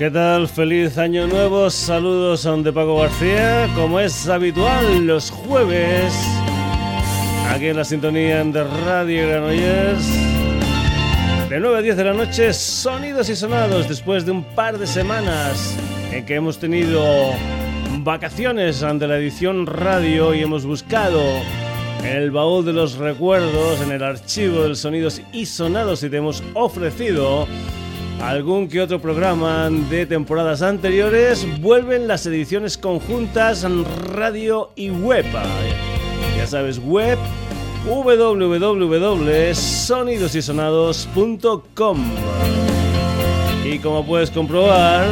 ¿Qué tal? Feliz año nuevo. Saludos a de Paco García. Como es habitual los jueves, aquí en la sintonía de Radio Granollers. De 9 a 10 de la noche, sonidos y sonados después de un par de semanas en que hemos tenido vacaciones ante la edición radio y hemos buscado el baúl de los recuerdos, en el archivo de sonidos y sonados y te hemos ofrecido algún que otro programa de temporadas anteriores, vuelven las ediciones conjuntas radio y web. Ya sabes, web www.sonidosysonados.com. Y como puedes comprobar,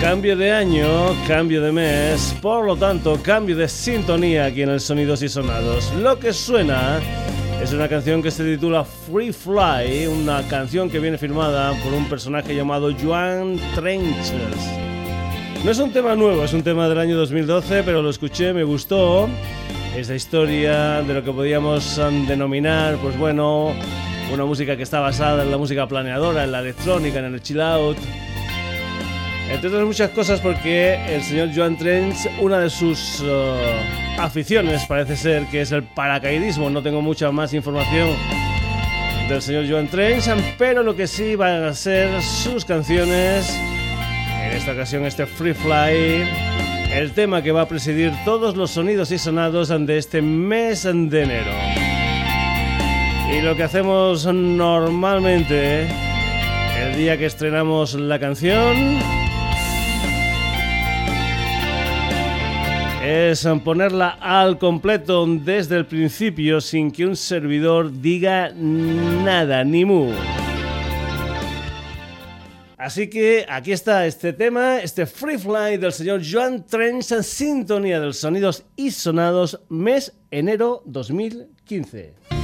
cambio de año, cambio de mes, por lo tanto, cambio de sintonía aquí en el Sonidos y Sonados. Lo que suena es una canción que se titula Free Fly, una canción que viene firmada por un personaje llamado Joan Trenches. No es un tema nuevo, es un tema del año 2012, pero lo escuché, me gustó. Es la historia de lo que podríamos um, denominar, pues bueno, una música que está basada en la música planeadora, en la electrónica, en el chill out. Entre otras muchas cosas porque el señor Joan Trench, una de sus uh, aficiones parece ser que es el paracaidismo, no tengo mucha más información del señor Joan Trench, pero lo que sí van a ser sus canciones, en esta ocasión este Free Fly, el tema que va a presidir todos los sonidos y sonados de este mes de enero. Y lo que hacemos normalmente el día que estrenamos la canción es ponerla al completo desde el principio sin que un servidor diga nada, ni mu. Así que aquí está este tema, este Free Fly del señor Joan Trench en sintonía de los sonidos y sonados, mes enero 2015.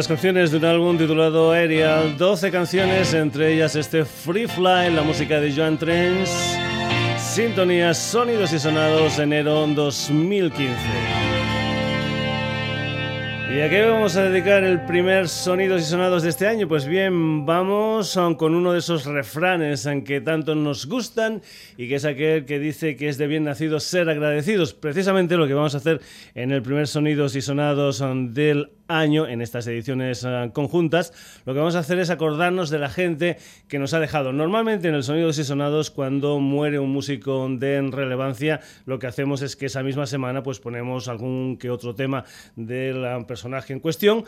Las canciones de un álbum titulado Aerial, 12 canciones, entre ellas este Free Fly, la música de Joan Trens, sintonías, sonidos y sonados, enero 2015. ¿Y a qué vamos a dedicar el primer Sonidos y Sonados de este año? Pues bien, vamos con uno de esos refranes en que tanto nos gustan y que es aquel que dice que es de bien nacidos ser agradecidos. Precisamente lo que vamos a hacer en el primer Sonidos y Sonados del año, en estas ediciones eh, conjuntas, lo que vamos a hacer es acordarnos de la gente que nos ha dejado. Normalmente en el Sonidos y Sonados, cuando muere un músico de relevancia, lo que hacemos es que esa misma semana pues ponemos algún que otro tema del personaje en cuestión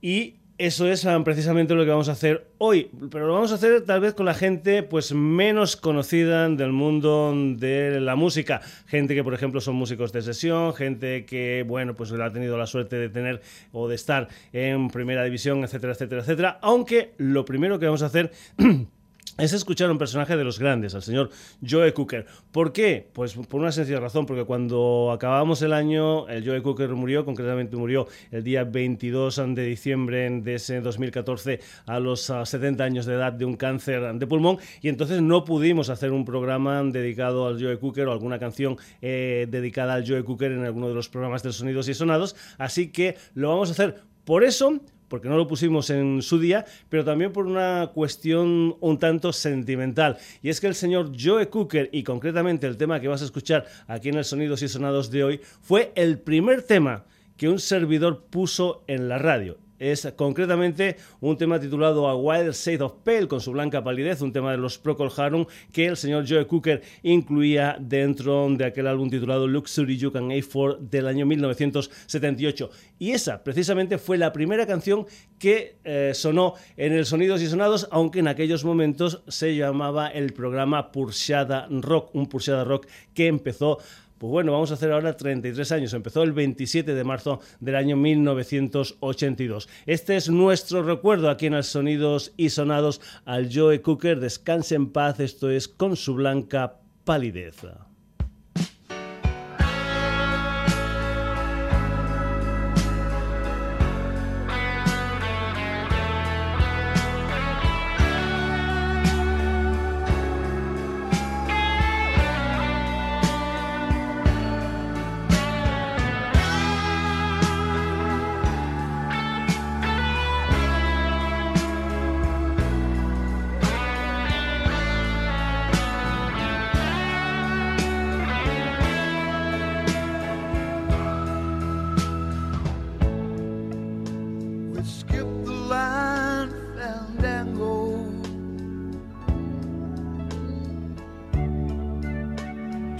y eso es ah, precisamente lo que vamos a hacer hoy, pero lo vamos a hacer tal vez con la gente pues menos conocida del mundo de la música, gente que por ejemplo son músicos de sesión, gente que bueno, pues ha tenido la suerte de tener o de estar en primera división, etcétera, etcétera, etcétera, aunque lo primero que vamos a hacer es escuchar a un personaje de los grandes, al señor Joe Cooker. ¿Por qué? Pues por una sencilla razón, porque cuando acabamos el año, el Joe Cooker murió, concretamente murió el día 22 de diciembre de ese 2014 a los 70 ah, años de edad de un cáncer de pulmón, y entonces no pudimos hacer un programa dedicado al Joe Cooker o alguna canción eh, dedicada al Joe Cooker en alguno de los programas de Sonidos y Sonados, así que lo vamos a hacer por eso porque no lo pusimos en su día, pero también por una cuestión un tanto sentimental. Y es que el señor Joe Cooker, y concretamente el tema que vas a escuchar aquí en el Sonidos y Sonados de hoy, fue el primer tema que un servidor puso en la radio es concretamente un tema titulado A Wild Shade of Pale con su blanca palidez, un tema de los Procol Harum que el señor Joe Cooker incluía dentro de aquel álbum titulado Luxury You Can A4 del año 1978. Y esa precisamente fue la primera canción que eh, sonó en el Sonidos y Sonados, aunque en aquellos momentos se llamaba el programa Purshada Rock, un Purshada Rock que empezó pues bueno, vamos a hacer ahora 33 años. Empezó el 27 de marzo del año 1982. Este es nuestro recuerdo aquí en el Sonidos y Sonados al Joe Cooker. Descanse en paz. Esto es con su blanca palidez.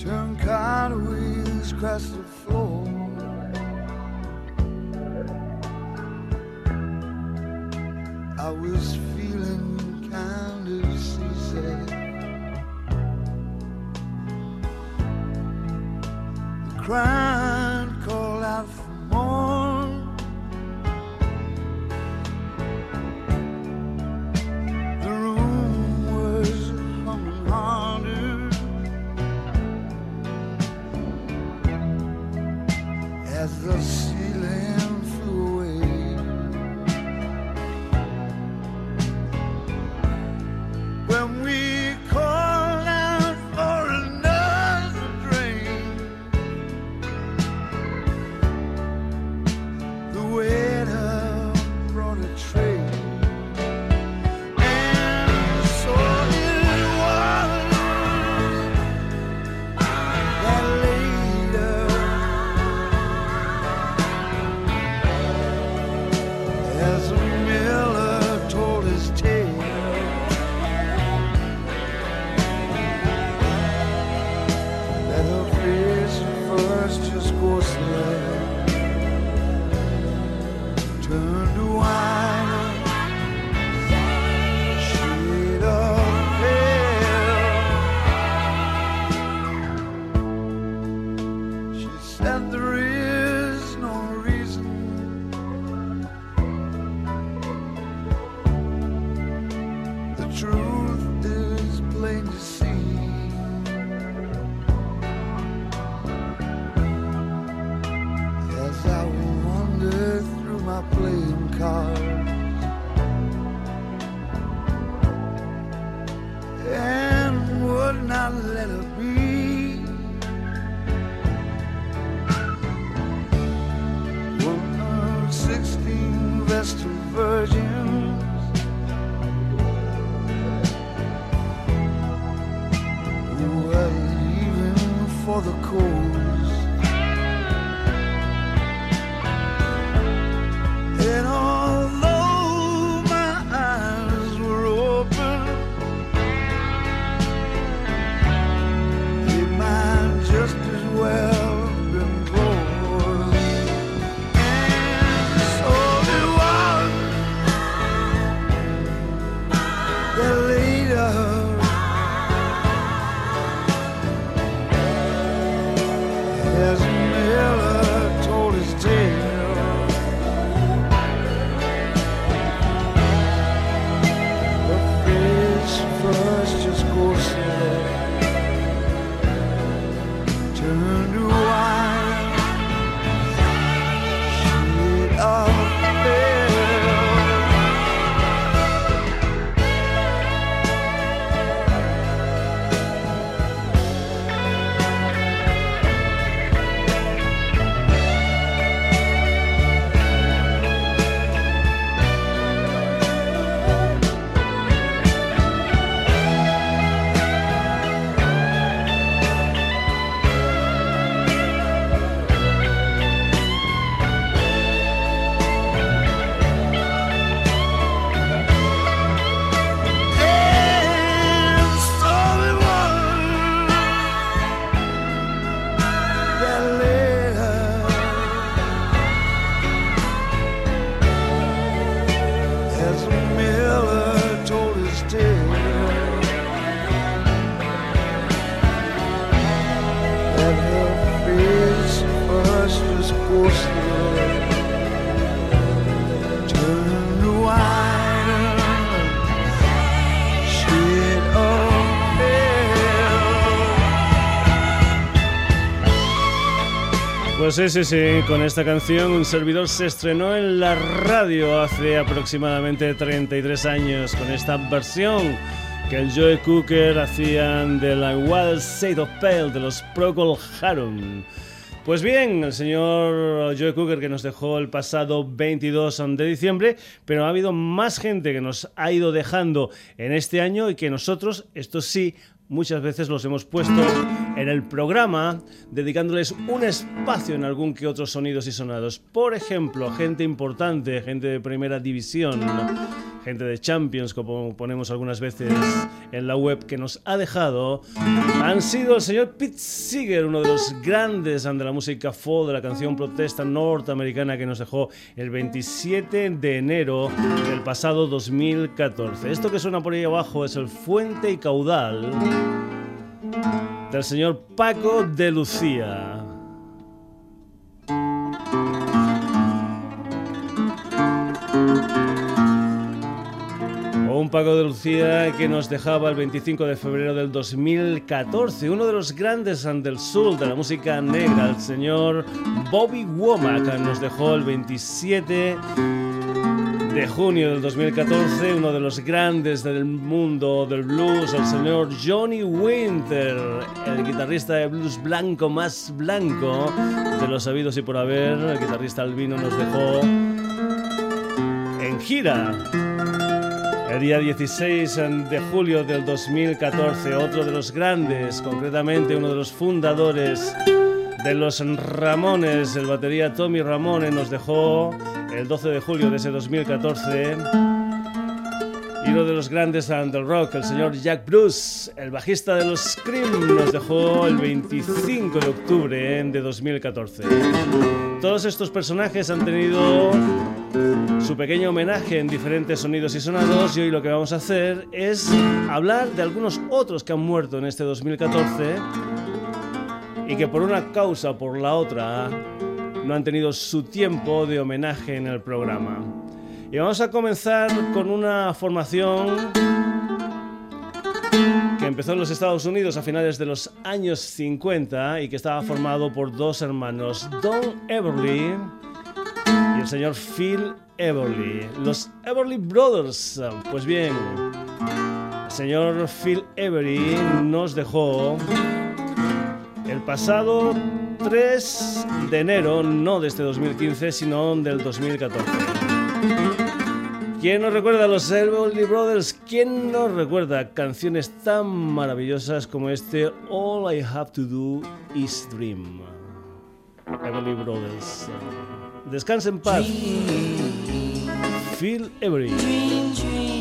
Turn kind of wheels across the floor. I was feeling kind of seasick. The crime my little bee. Pues sí, sí, con esta canción un servidor se estrenó en la radio hace aproximadamente 33 años con esta versión que el Joe Cooker hacían de la Wild Shade of Pale de los Procol Harum. Pues bien, el señor Joe Cooker que nos dejó el pasado 22 de diciembre, pero ha habido más gente que nos ha ido dejando en este año y que nosotros, esto sí, muchas veces los hemos puesto en el programa dedicándoles un espacio en algún que otros sonidos y sonados. Por ejemplo, gente importante, gente de primera división, gente de Champions, como ponemos algunas veces en la web, que nos ha dejado, han sido el señor Pete Seeger, uno de los grandes de la música folk, de la canción protesta norteamericana que nos dejó el 27 de enero del pasado 2014. Esto que suena por ahí abajo es el Fuente y Caudal del señor Paco de Lucía. Un Paco de Lucía que nos dejaba el 25 de febrero del 2014, uno de los grandes del sur de la música negra, el señor Bobby Womack, nos dejó el 27 de junio del 2014, uno de los grandes del mundo del blues, el señor Johnny Winter, el guitarrista de blues blanco más blanco de los sabidos y por haber, el guitarrista albino nos dejó en gira. El día 16 de julio del 2014, otro de los grandes, concretamente uno de los fundadores de los Ramones, el batería Tommy Ramone, nos dejó el 12 de julio de ese 2014. Y uno de los grandes del rock, el señor Jack Bruce, el bajista de los Scream, nos dejó el 25 de octubre de 2014. Todos estos personajes han tenido su pequeño homenaje en diferentes sonidos y sonados y hoy lo que vamos a hacer es hablar de algunos otros que han muerto en este 2014 y que por una causa o por la otra no han tenido su tiempo de homenaje en el programa. Y vamos a comenzar con una formación que empezó en los Estados Unidos a finales de los años 50 y que estaba formado por dos hermanos, Don Everly y el señor Phil Everly. Los Everly Brothers. Pues bien, el señor Phil Everly nos dejó el pasado 3 de enero, no de este 2015, sino del 2014. ¿Quién nos recuerda a los Everly Brothers? ¿Quién nos recuerda canciones tan maravillosas como este All I Have to Do Is Dream? Everly Brothers. Descansa en paz. Feel Every.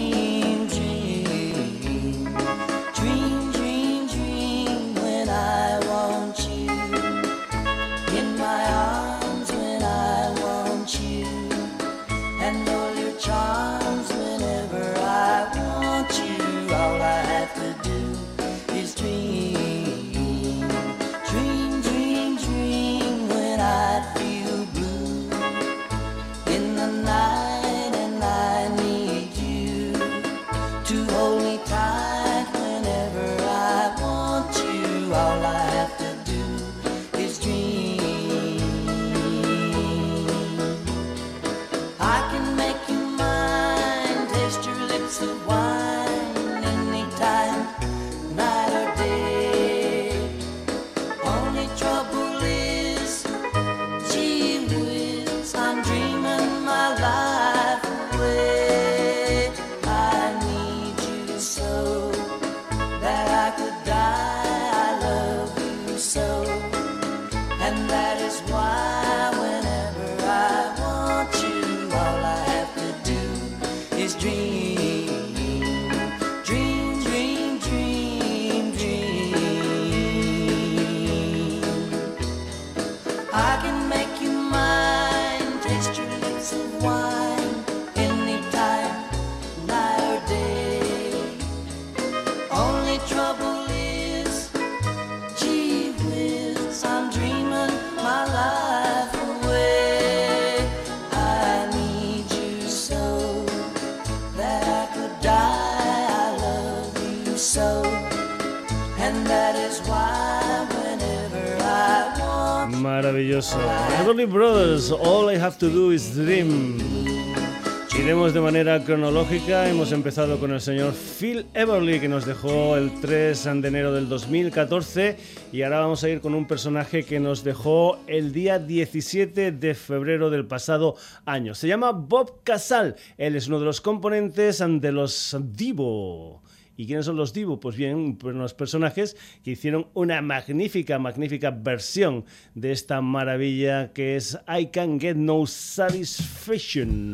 Manera cronológica. Hemos empezado con el señor Phil Everly, que nos dejó el 3 de enero del 2014. Y ahora vamos a ir con un personaje que nos dejó el día 17 de febrero del pasado año. Se llama Bob Casal. Él es uno de los componentes de los Divo. ¿Y quiénes son los Divo? Pues bien, unos personajes que hicieron una magnífica, magnífica versión de esta maravilla que es I Can Get No Satisfaction.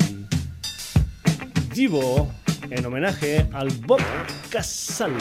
En homenaje al Bob Casal.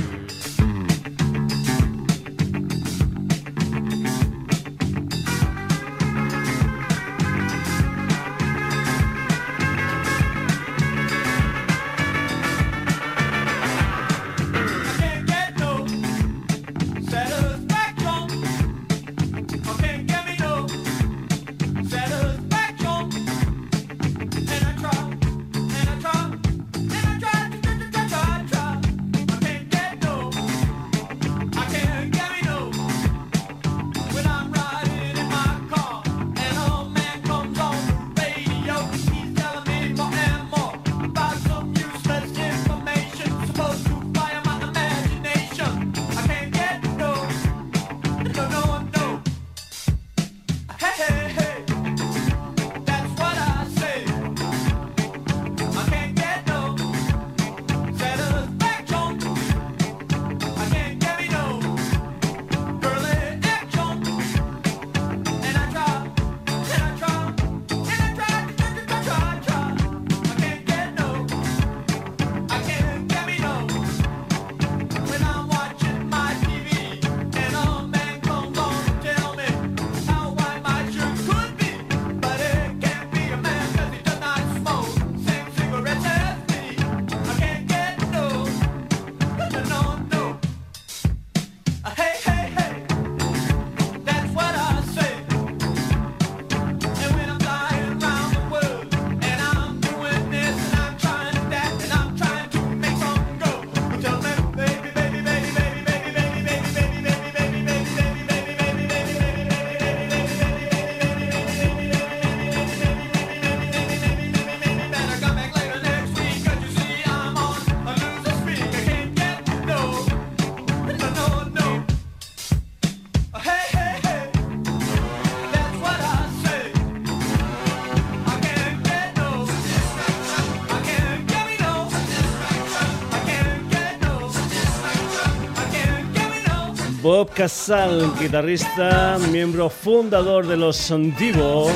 Bob Casal, guitarrista, miembro fundador de los Divo,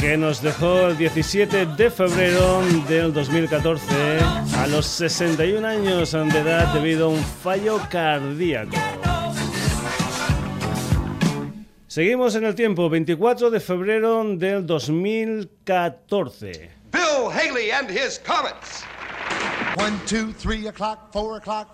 que nos dejó el 17 de febrero del 2014 a los 61 años de edad debido a un fallo cardíaco. Seguimos en el tiempo, 24 de febrero del 2014. Bill Haley and his Comets.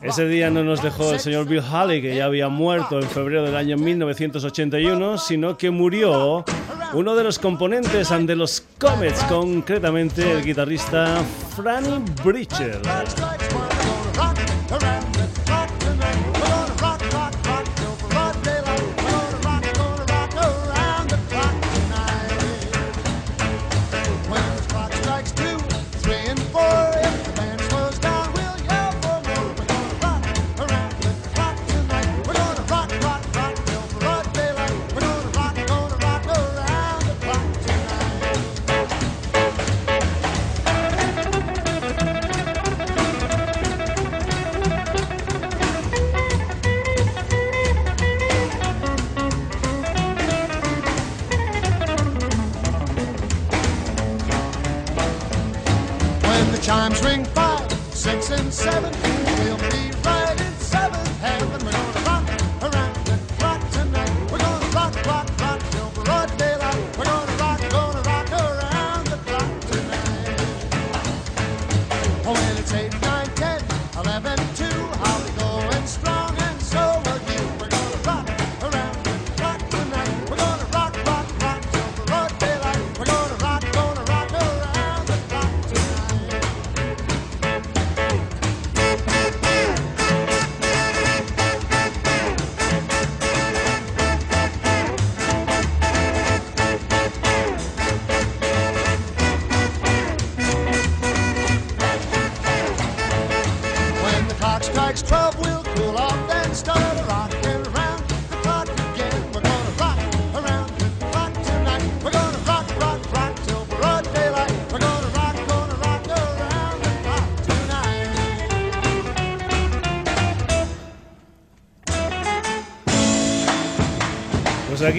Ese día no nos dejó el señor Bill Haley, que ya había muerto en febrero del año 1981, sino que murió uno de los componentes de los Comets, concretamente el guitarrista Franny Bridger.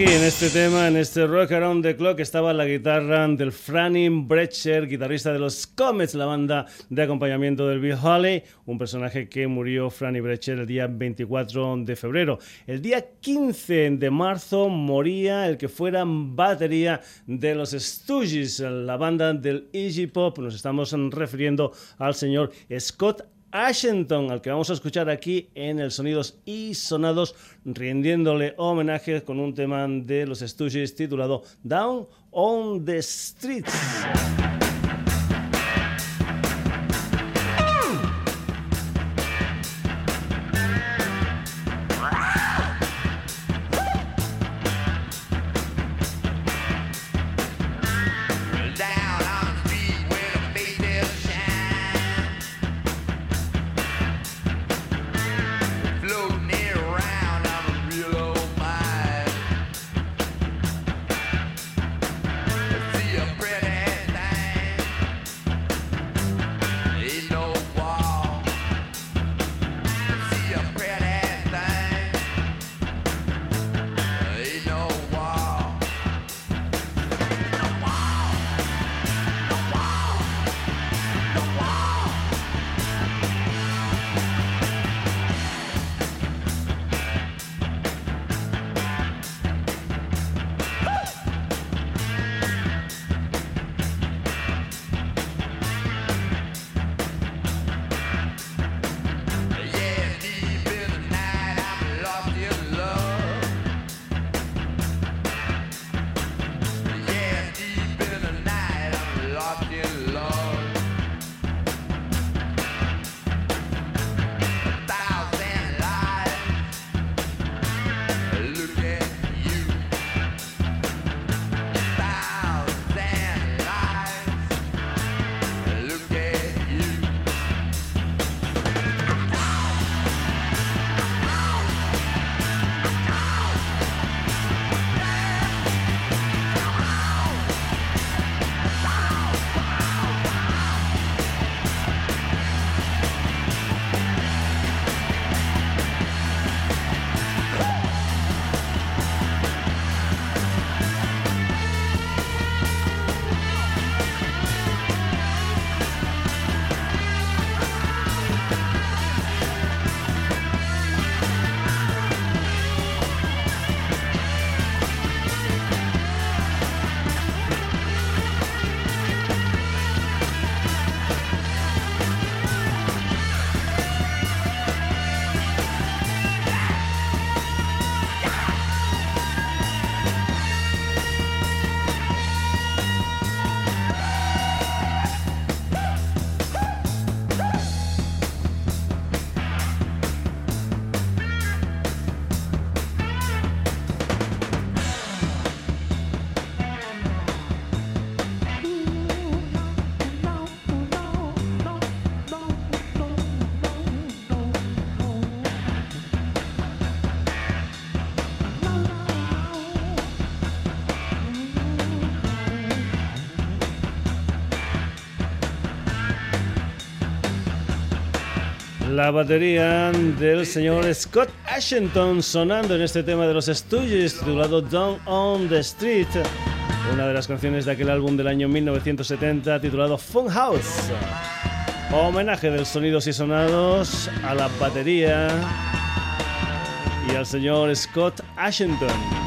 En este tema, en este Rock Around the Clock, estaba la guitarra del Franny Brecher, guitarrista de los Comets, la banda de acompañamiento del Bill Haley, un personaje que murió Franny Brecher el día 24 de febrero. El día 15 de marzo moría el que fuera batería de los Stooges, la banda del Iggy Pop. Nos estamos refiriendo al señor Scott Ashington, al que vamos a escuchar aquí en el Sonidos y Sonados, rindiéndole homenaje con un tema de los Stooges titulado Down on the Streets. La batería del señor Scott Ashington sonando en este tema de los Stooges titulado Down on the Street, una de las canciones de aquel álbum del año 1970 titulado Funhouse. Homenaje del Sonidos y Sonados a la batería y al señor Scott Ashington.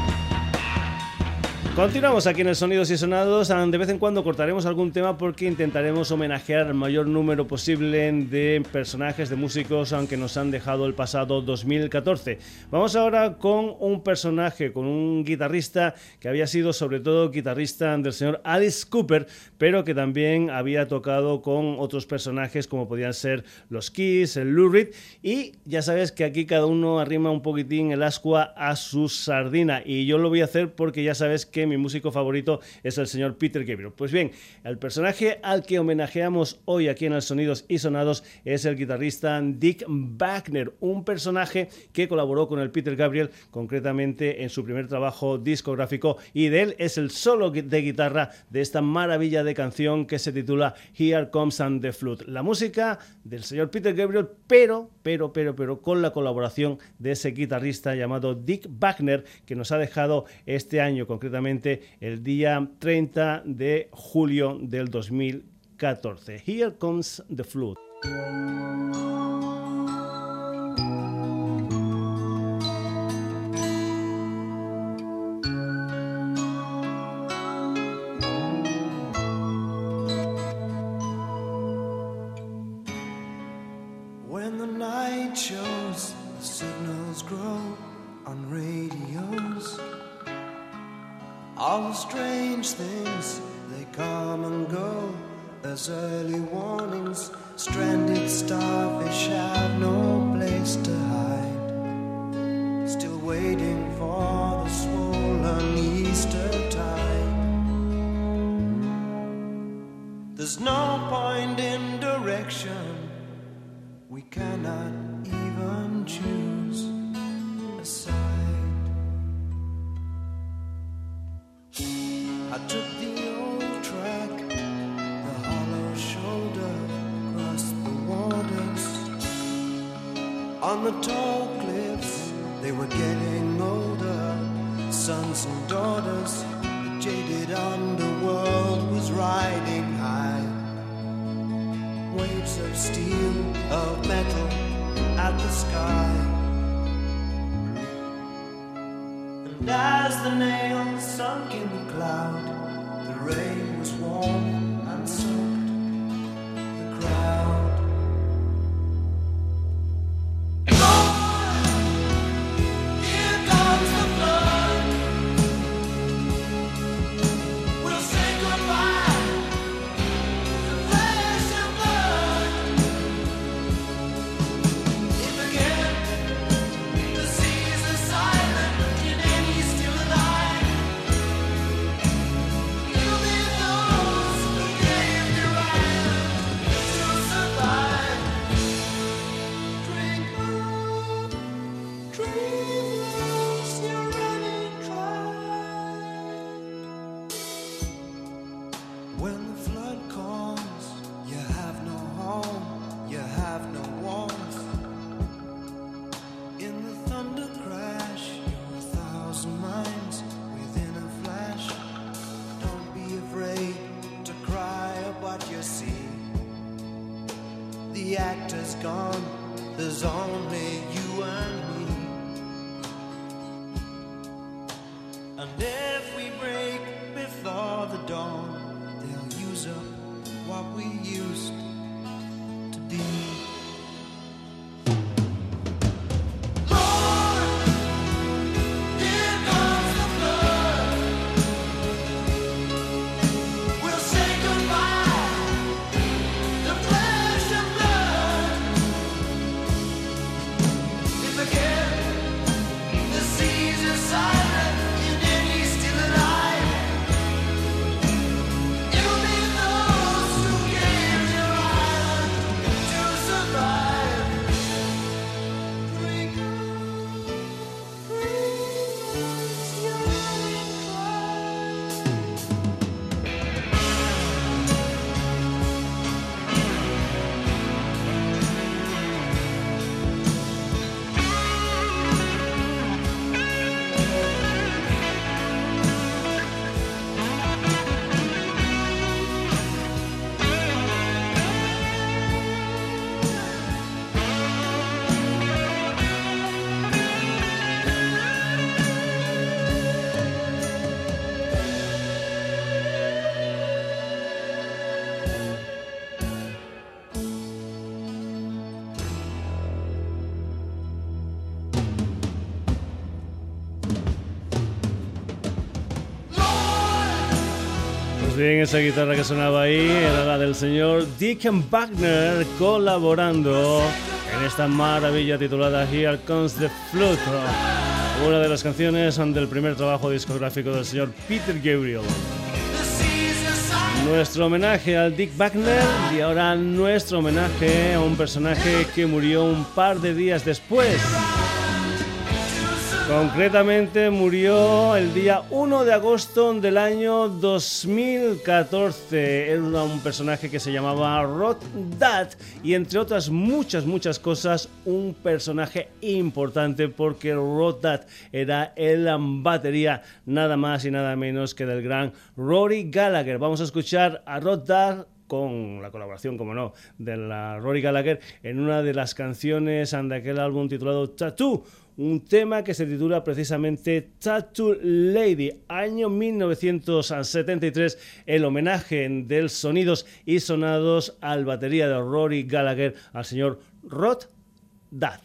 Continuamos aquí en el Sonidos y Sonados. Ah, De vez en cuando cortaremos algún tema porque intentaremos homenajear el mayor número posible de personajes, de músicos, aunque nos han dejado el pasado 2014. Vamos ahora con un personaje, con un guitarrista que había sido sobre todo guitarrista del señor Alice Cooper, pero que también había tocado con otros personajes como podían ser los Kiss, el Lou Reed, y ya sabes que aquí cada uno arrima un poquitín el ascua a su sardina y yo lo voy a hacer porque ya sabes que mi músico favorito es el señor Peter Gabriel. Pues bien, el personaje al que homenajeamos hoy aquí en el Sonidos y Sonados es el guitarrista Dick Wagner, un personaje que colaboró con el Peter Gabriel concretamente en su primer trabajo discográfico y de él es el solo de guitarra de esta maravilla de canción que se titula Here Comes and the Flute. La música del señor Peter Gabriel, pero, pero, pero, pero con la colaboración de ese guitarrista llamado Dick Wagner que nos ha dejado este año concretamente el día 30 de julio del 2014. Here comes the flute. Steel, of metal at the sky. And as the nails sunk in the cloud, the rain was warm Esa guitarra que sonaba ahí era la del señor Deacon Wagner colaborando en esta maravilla titulada Here Comes the Flute, una de las canciones del primer trabajo discográfico del señor Peter Gabriel. Nuestro homenaje al Dick Wagner y ahora nuestro homenaje a un personaje que murió un par de días después. Concretamente murió el día 1 de agosto del año 2014. Era un personaje que se llamaba Rod Dad y entre otras muchas, muchas cosas, un personaje importante porque Rod Dad era el batería nada más y nada menos que del gran Rory Gallagher. Vamos a escuchar a Rod Dad con la colaboración, como no, de la Rory Gallagher en una de las canciones de aquel álbum titulado Tattoo un tema que se titula precisamente Tattoo Lady, año 1973, el homenaje del sonidos y sonados al batería de Rory Gallagher, al señor Rod Dad.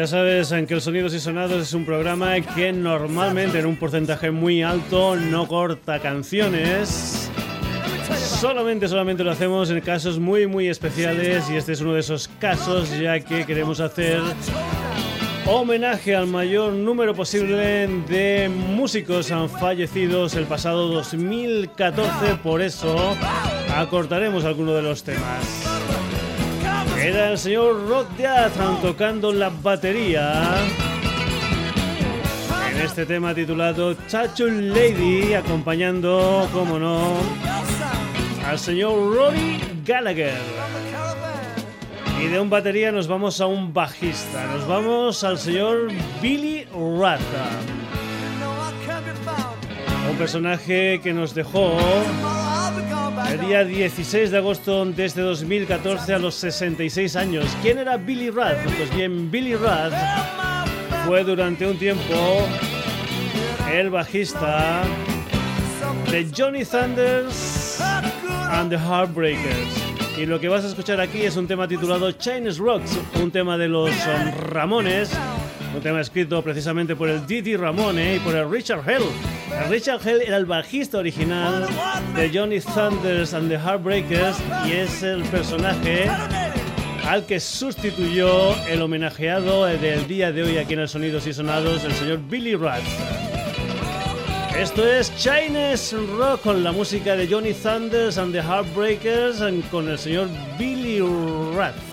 Ya sabes en que el Sonidos y Sonados es un programa que normalmente en un porcentaje muy alto no corta canciones. Solamente, solamente lo hacemos en casos muy, muy especiales y este es uno de esos casos ya que queremos hacer homenaje al mayor número posible de músicos han fallecidos el pasado 2014, por eso acortaremos algunos de los temas. Era el señor Rod Deathan tocando la batería en este tema titulado Tattoo Lady, acompañando, como no, al señor Rory Gallagher. Y de un batería nos vamos a un bajista, nos vamos al señor Billy found. un personaje que nos dejó el día 16 de agosto de este 2014 a los 66 años. ¿Quién era Billy Rath? Pues bien, Billy Rath fue durante un tiempo el bajista de Johnny Thunders and the Heartbreakers. Y lo que vas a escuchar aquí es un tema titulado Chinese Rocks, un tema de los Ramones, un tema escrito precisamente por el Didi Ramone y por el Richard Hell. El Richard Hell era el bajista original de Johnny Thunders and the Heartbreakers y es el personaje al que sustituyó el homenajeado del día de hoy aquí en el Sonidos y Sonados, el señor Billy Rath. Esto es Chinese Rock con la música de Johnny Thunders and the Heartbreakers con el señor Billy Rath.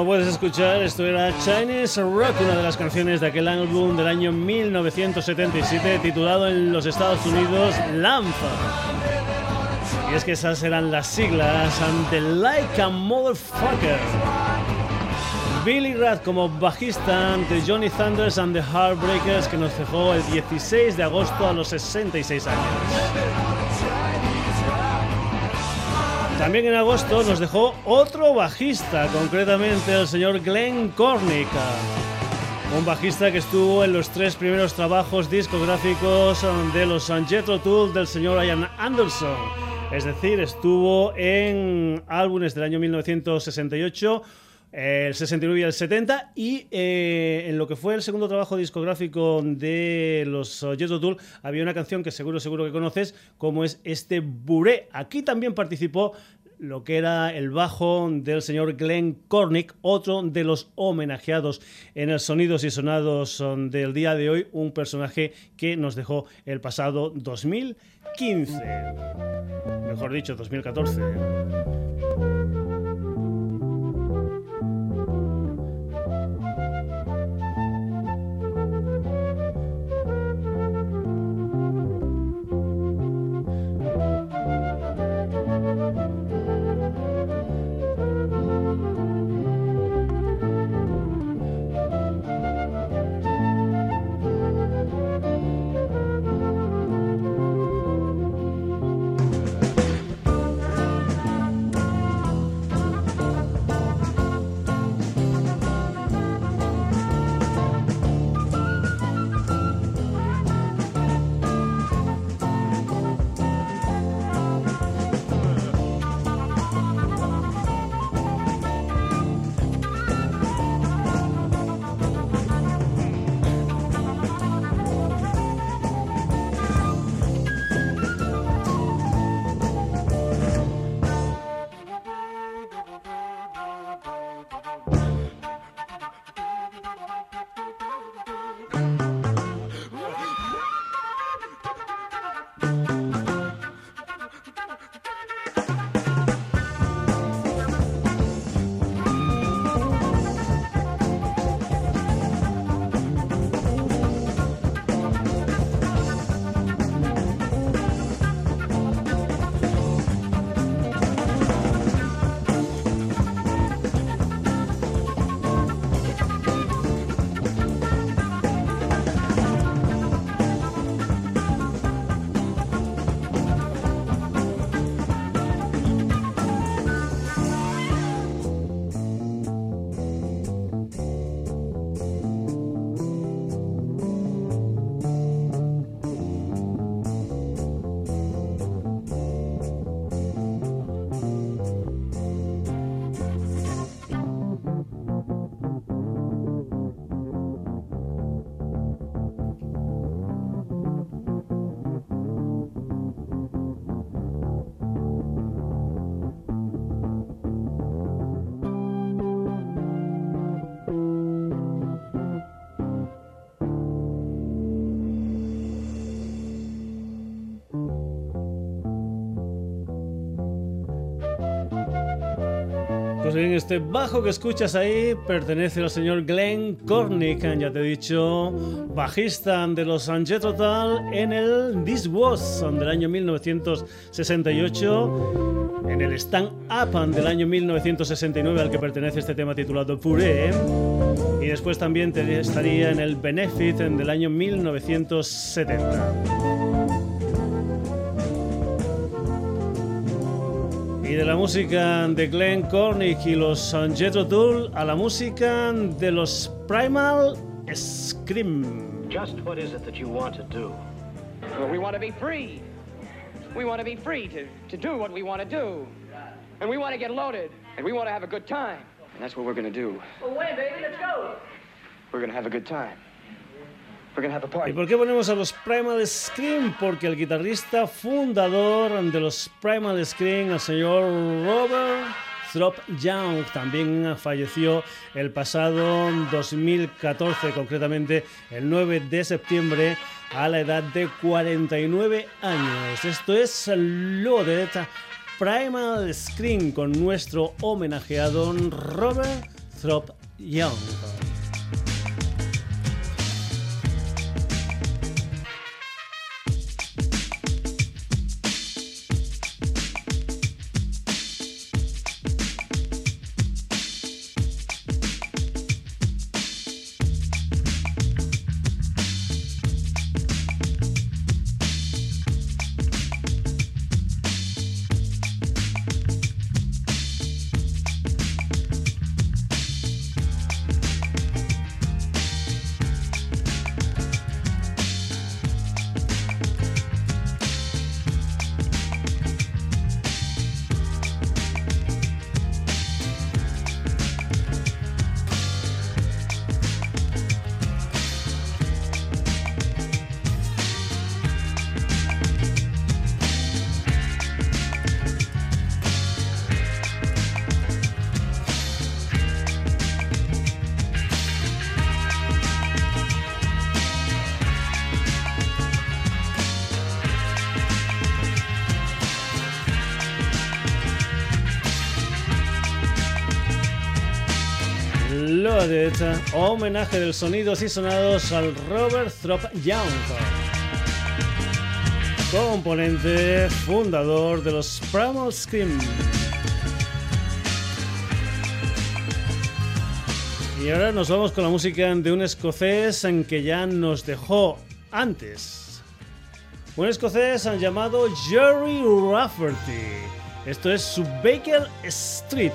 Como puedes escuchar, esto era Chinese Rock, una de las canciones de aquel álbum del año 1977 titulado en los Estados Unidos Lamp. Y es que esas eran las siglas ante Like a Motherfucker. Billy Rath como bajista de Johnny Thunders and the Heartbreakers que nos dejó el 16 de agosto a los 66 años. También en agosto nos dejó otro bajista, concretamente el señor Glenn Cornick. Un bajista que estuvo en los tres primeros trabajos discográficos de los Jethro Tull del señor Ian Anderson. Es decir, estuvo en álbumes del año 1968, el 69 y el 70 y eh, en lo que fue el segundo trabajo discográfico de los Jethro Tull había una canción que seguro seguro que conoces como es este Buré. Aquí también participó lo que era el bajo del señor Glenn Cornick, otro de los homenajeados en el Sonidos y Sonados del día de hoy, un personaje que nos dejó el pasado 2015. Mejor dicho, 2014. Pues bien, este bajo que escuchas ahí pertenece al señor Glenn Cornick, ya te he dicho, bajista de los Sanjay Total en el This Was del año 1968, en el Stand Up del año 1969 al que pertenece este tema titulado Puré, y después también estaría en el Benefit del año 1970. Y de la música de Glenn Cornick y los Jethro Tull a la música de los Primal Scream. Just what is it that you want to do? Well, we want to be free. We want to be free to, to do what we want to do. And we want to get loaded. And we want to have a good time. And that's what we're going to do. Well, when, baby? Let's go. We're going to have a good time. ¿Y por qué ponemos a los Primal Scream? Porque el guitarrista fundador de los Primal Scream, el señor Robert Throp Young, también falleció el pasado 2014, concretamente el 9 de septiembre, a la edad de 49 años. Esto es Loaded Primal Scream con nuestro homenajeado Robert Throp Young. Homenaje del sonidos y sonados al Robert Throp Young. Componente fundador de los Primal Scream. Y ahora nos vamos con la música de un escocés en que ya nos dejó antes. Un escocés llamado Jerry Rafferty. Esto es su Baker Street.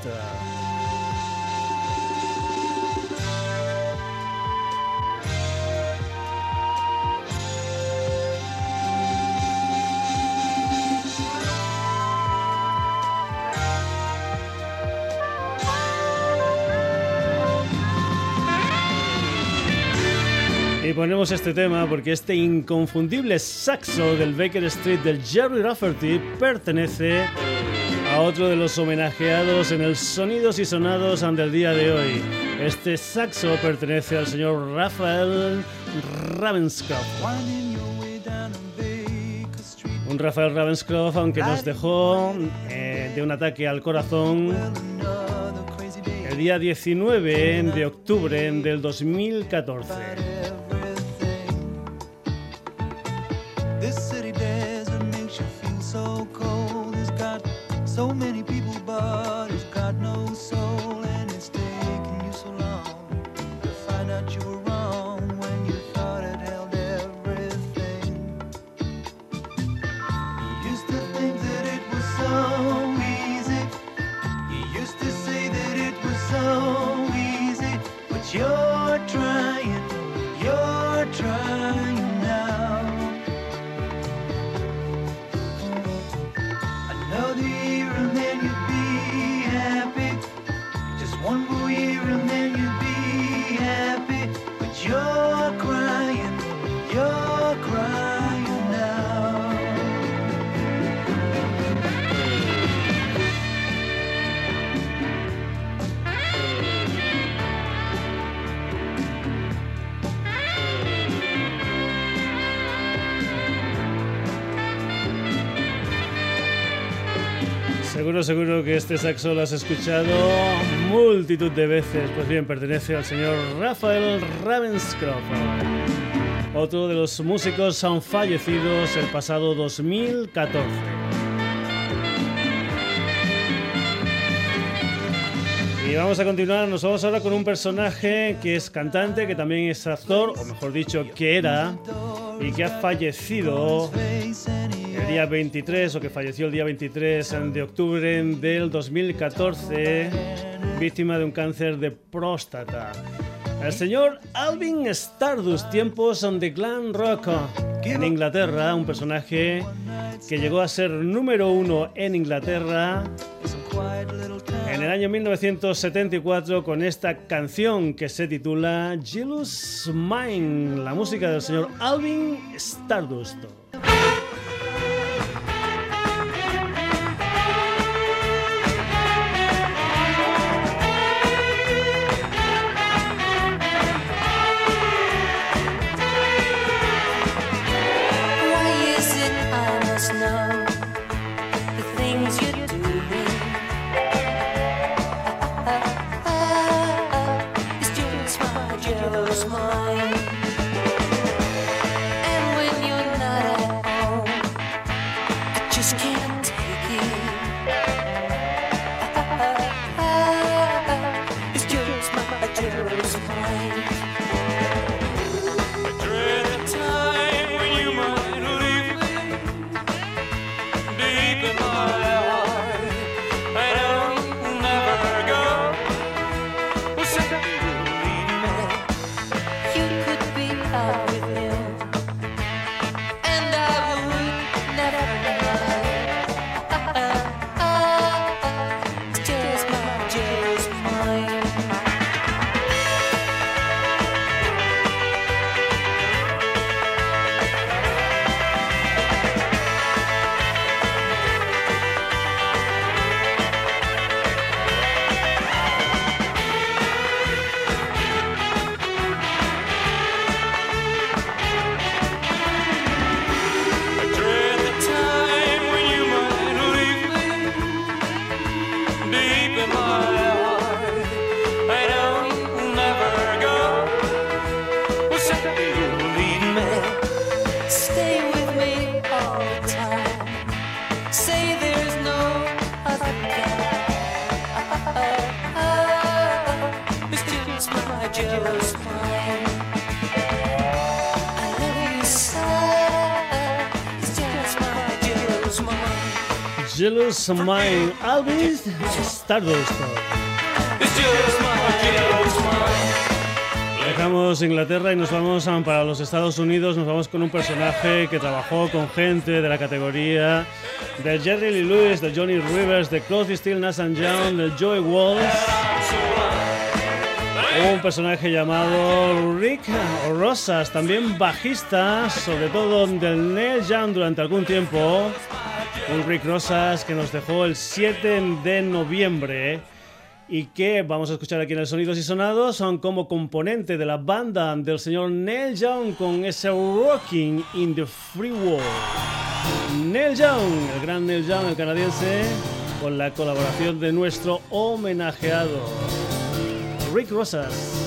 Ponemos este tema porque este inconfundible saxo del Baker Street del Jerry Rafferty pertenece a otro de los homenajeados en el Sonidos y Sonados del día de hoy. Este saxo pertenece al señor Rafael Ravenscroft. Un Rafael Ravenscroft, aunque nos dejó eh, de un ataque al corazón el día 19 de octubre del 2014. Seguro, seguro que este saxo lo has escuchado multitud de veces. Pues bien, pertenece al señor Rafael Ravenscroft. Otro de los músicos han fallecidos el pasado 2014. Y vamos a continuar, nos vamos ahora con un personaje que es cantante, que también es actor, o mejor dicho, que era, y que ha fallecido el día 23 o que falleció el día 23 de octubre del 2014, víctima de un cáncer de próstata. El señor Alvin Stardust, tiempos de glam rock en Inglaterra, un personaje que llegó a ser número uno en Inglaterra en el año 1974 con esta canción que se titula Jealous Mine, la música del señor Alvin Stardust. Jealous Mind, Alvis Stardust. Dejamos Inglaterra y nos vamos a- para los Estados Unidos. Nos vamos con un personaje que trabajó con gente de la categoría de Jerry Lee Lewis, de Johnny Rivers, de Crosby, Still, Nash Young, de Joey Walsh. Un personaje llamado Rick Rosas, también bajista, sobre todo del Neil Young durante algún tiempo. Un Rick Rosas que nos dejó el 7 de noviembre y que vamos a escuchar aquí en el Sonidos y Sonados son como componente de la banda del señor Neil Young con ese Rocking in the Free World. Neil Young, el gran Neil Young, el canadiense, con la colaboración de nuestro homenajeado Rick Rosas.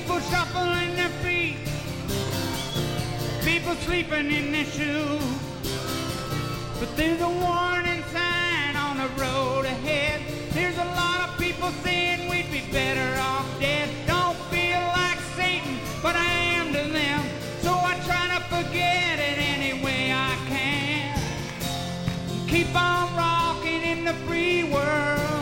People shuffling their feet, people sleeping in their shoes. But there's a warning sign on the road ahead. There's a lot of people saying we'd be better off dead. Don't feel like Satan, but I am to them. So I try to forget it any way I can. Keep on rocking in the free world.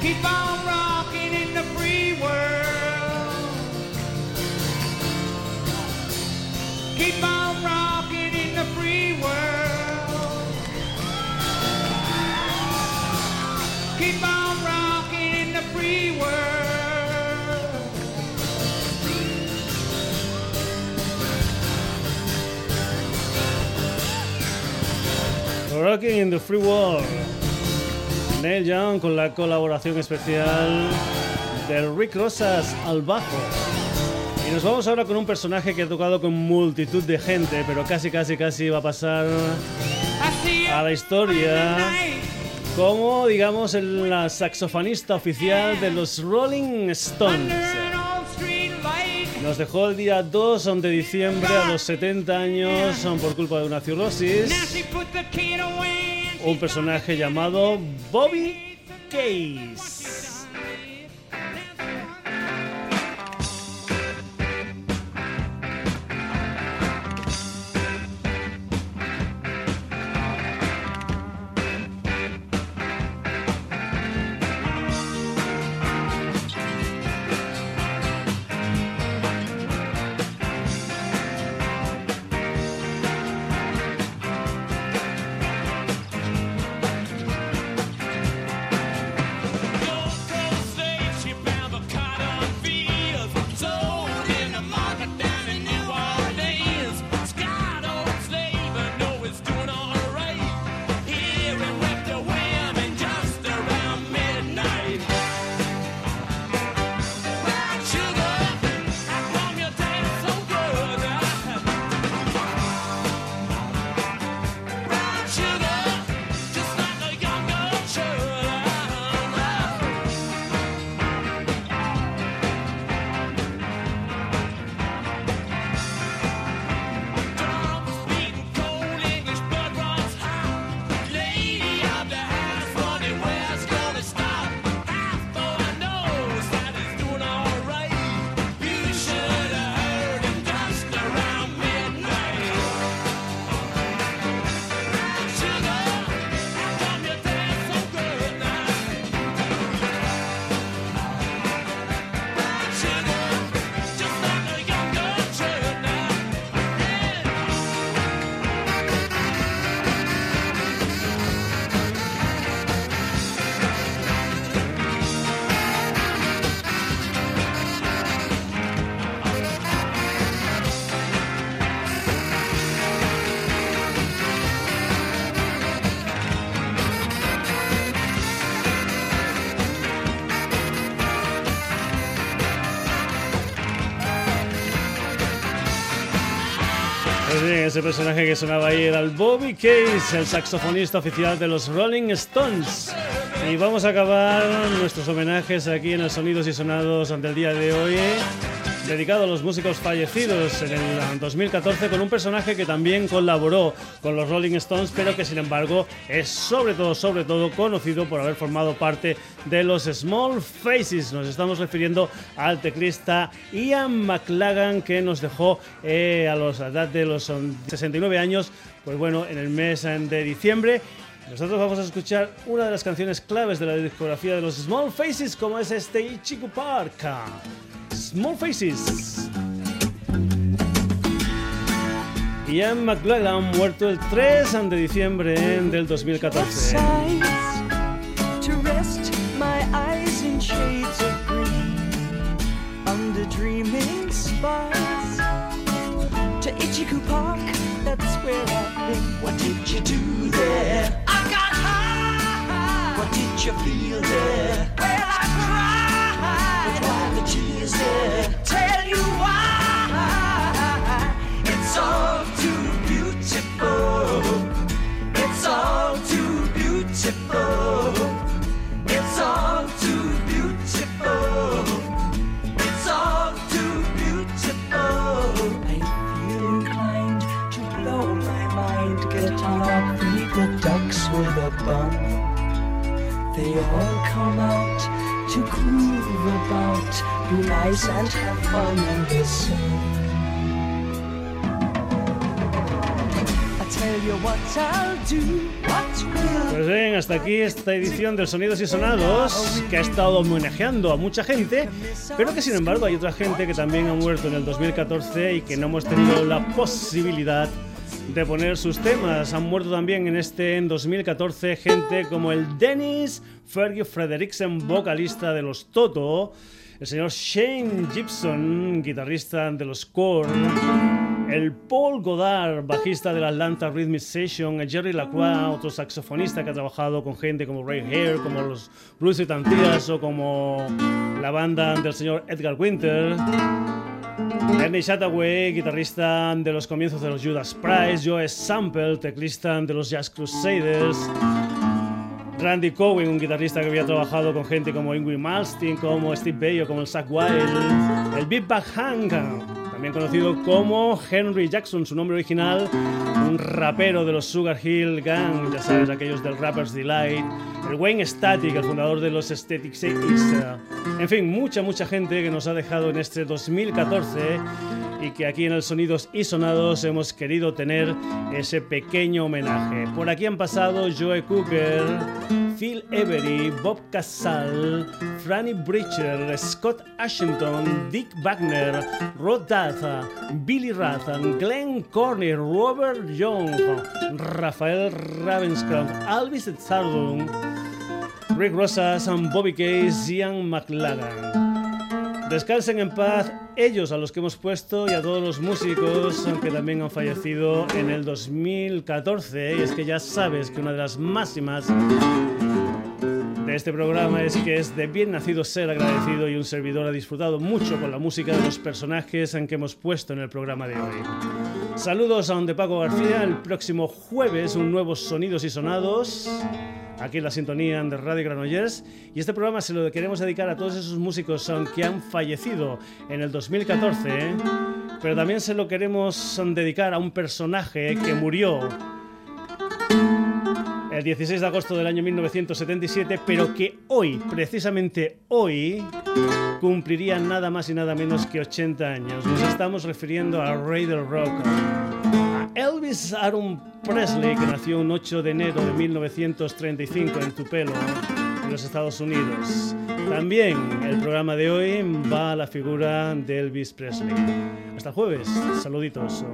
Keep on rocking in the free world. Keep on rocking in the free world. Keep on rocking in the free world. Rocking in the Free World. Neil Young con la colaboración especial de Rick Rosas al bajo. Y nos vamos ahora con un personaje que ha tocado con multitud de gente, pero casi, casi, casi va a pasar a la historia como, digamos, el la saxofonista oficial de los Rolling Stones. Nos dejó el día 2 de diciembre a los 70 años por culpa de una cirrosis. Un personaje llamado Bobby Case. Ese personaje que sonaba ahí era el Bobby Case, el saxofonista oficial de los Rolling Stones. Y vamos a acabar nuestros homenajes aquí en el Sonidos y Sonados ante el día de hoy, dedicado a los músicos fallecidos en el 2014 con un personaje que también colaboró con los Rolling Stones, pero que sin embargo es sobre todo, sobre todo conocido por haber formado parte de los Small Faces. Nos estamos refiriendo al teclista Ian McLagan que nos dejó eh, a los- la edad de los um, 69 años, pues bueno, en el mes eh, de diciembre. Nosotros vamos a escuchar una de las canciones claves de la discografía de los Small Faces, como es este Ichiku Park. Small Faces. Ian McLagan, muerto el 3 de diciembre del 2014. sights to rest my eyes in shades of green under dreaming skies to Ichiku Park. That's where I've been. What did you do there? The? Tell you why. It's all too beautiful. It's all too beautiful. It's all too beautiful. It's all too beautiful. I feel inclined to blow my mind. Guitar, feed the ducks with a bun. They all come out to Pues bien, hasta aquí esta edición del Sonidos y Sonados, que ha estado homenajeando a mucha gente, pero que sin embargo hay otra gente que también ha muerto en el 2014 y que no hemos tenido la posibilidad de poner sus temas. Han muerto también en este en 2014 gente como el Dennis Fergie Frederiksen, vocalista de los Toto, el señor Shane Gibson, guitarrista de los Korn, el Paul Goddard, bajista de la Atlanta Rhythmic Session, el Jerry Lacroix, otro saxofonista que ha trabajado con gente como Ray Hare, como los Bruce y Tantías o como la banda del señor Edgar Winter. Ernie Hathaway, guitarrista de los comienzos de los Judas Priest, Joe Sample, teclista de los Jazz Crusaders, Randy Cohen, un guitarrista que había trabajado con gente como Ingrid Malmsteen, como Steve Bay o como el Zach Wild, el Big Bang Hank, también conocido como Henry Jackson, su nombre original, un rapero de los Sugar Hill Gang, ya sabes, aquellos del Rapper's Delight, el Wayne Static, el fundador de los Static X, en fin, mucha, mucha gente que nos ha dejado en este 2014 y que aquí en el Sonidos y Sonados hemos querido tener ese pequeño homenaje. Por aquí han pasado Joe Cooker, Phil Avery, Bob Casal, Franny Bridger, Scott Ashington, Dick Wagner, Rod Daza, Billy Rathan, Glenn Corney, Robert Young, Rafael Ravenscroft, Alvis Zardung, Rick Rosas, Bobby Case, Ian McLagan. Descansen en paz ellos a los que hemos puesto y a todos los músicos que también han fallecido en el 2014. Y es que ya sabes que una de las máximas de este programa es que es de bien nacido ser agradecido y un servidor ha disfrutado mucho con la música de los personajes en que hemos puesto en el programa de hoy. Saludos a donde Paco García. El próximo jueves un nuevo Sonidos y Sonados aquí en la sintonía de Radio Granollers. Y este programa se lo queremos dedicar a todos esos músicos que han fallecido en el 2014, ¿eh? pero también se lo queremos dedicar a un personaje que murió el 16 de agosto del año 1977, pero que hoy, precisamente hoy, cumpliría nada más y nada menos que 80 años. Nos estamos refiriendo a Ray del Rock. a Elvis Aaron Presley, que nació un 8 de enero de 1935 en Tupelo, en los Estados Unidos. También el programa de hoy va a la figura de Elvis Presley. Hasta jueves. Saluditos.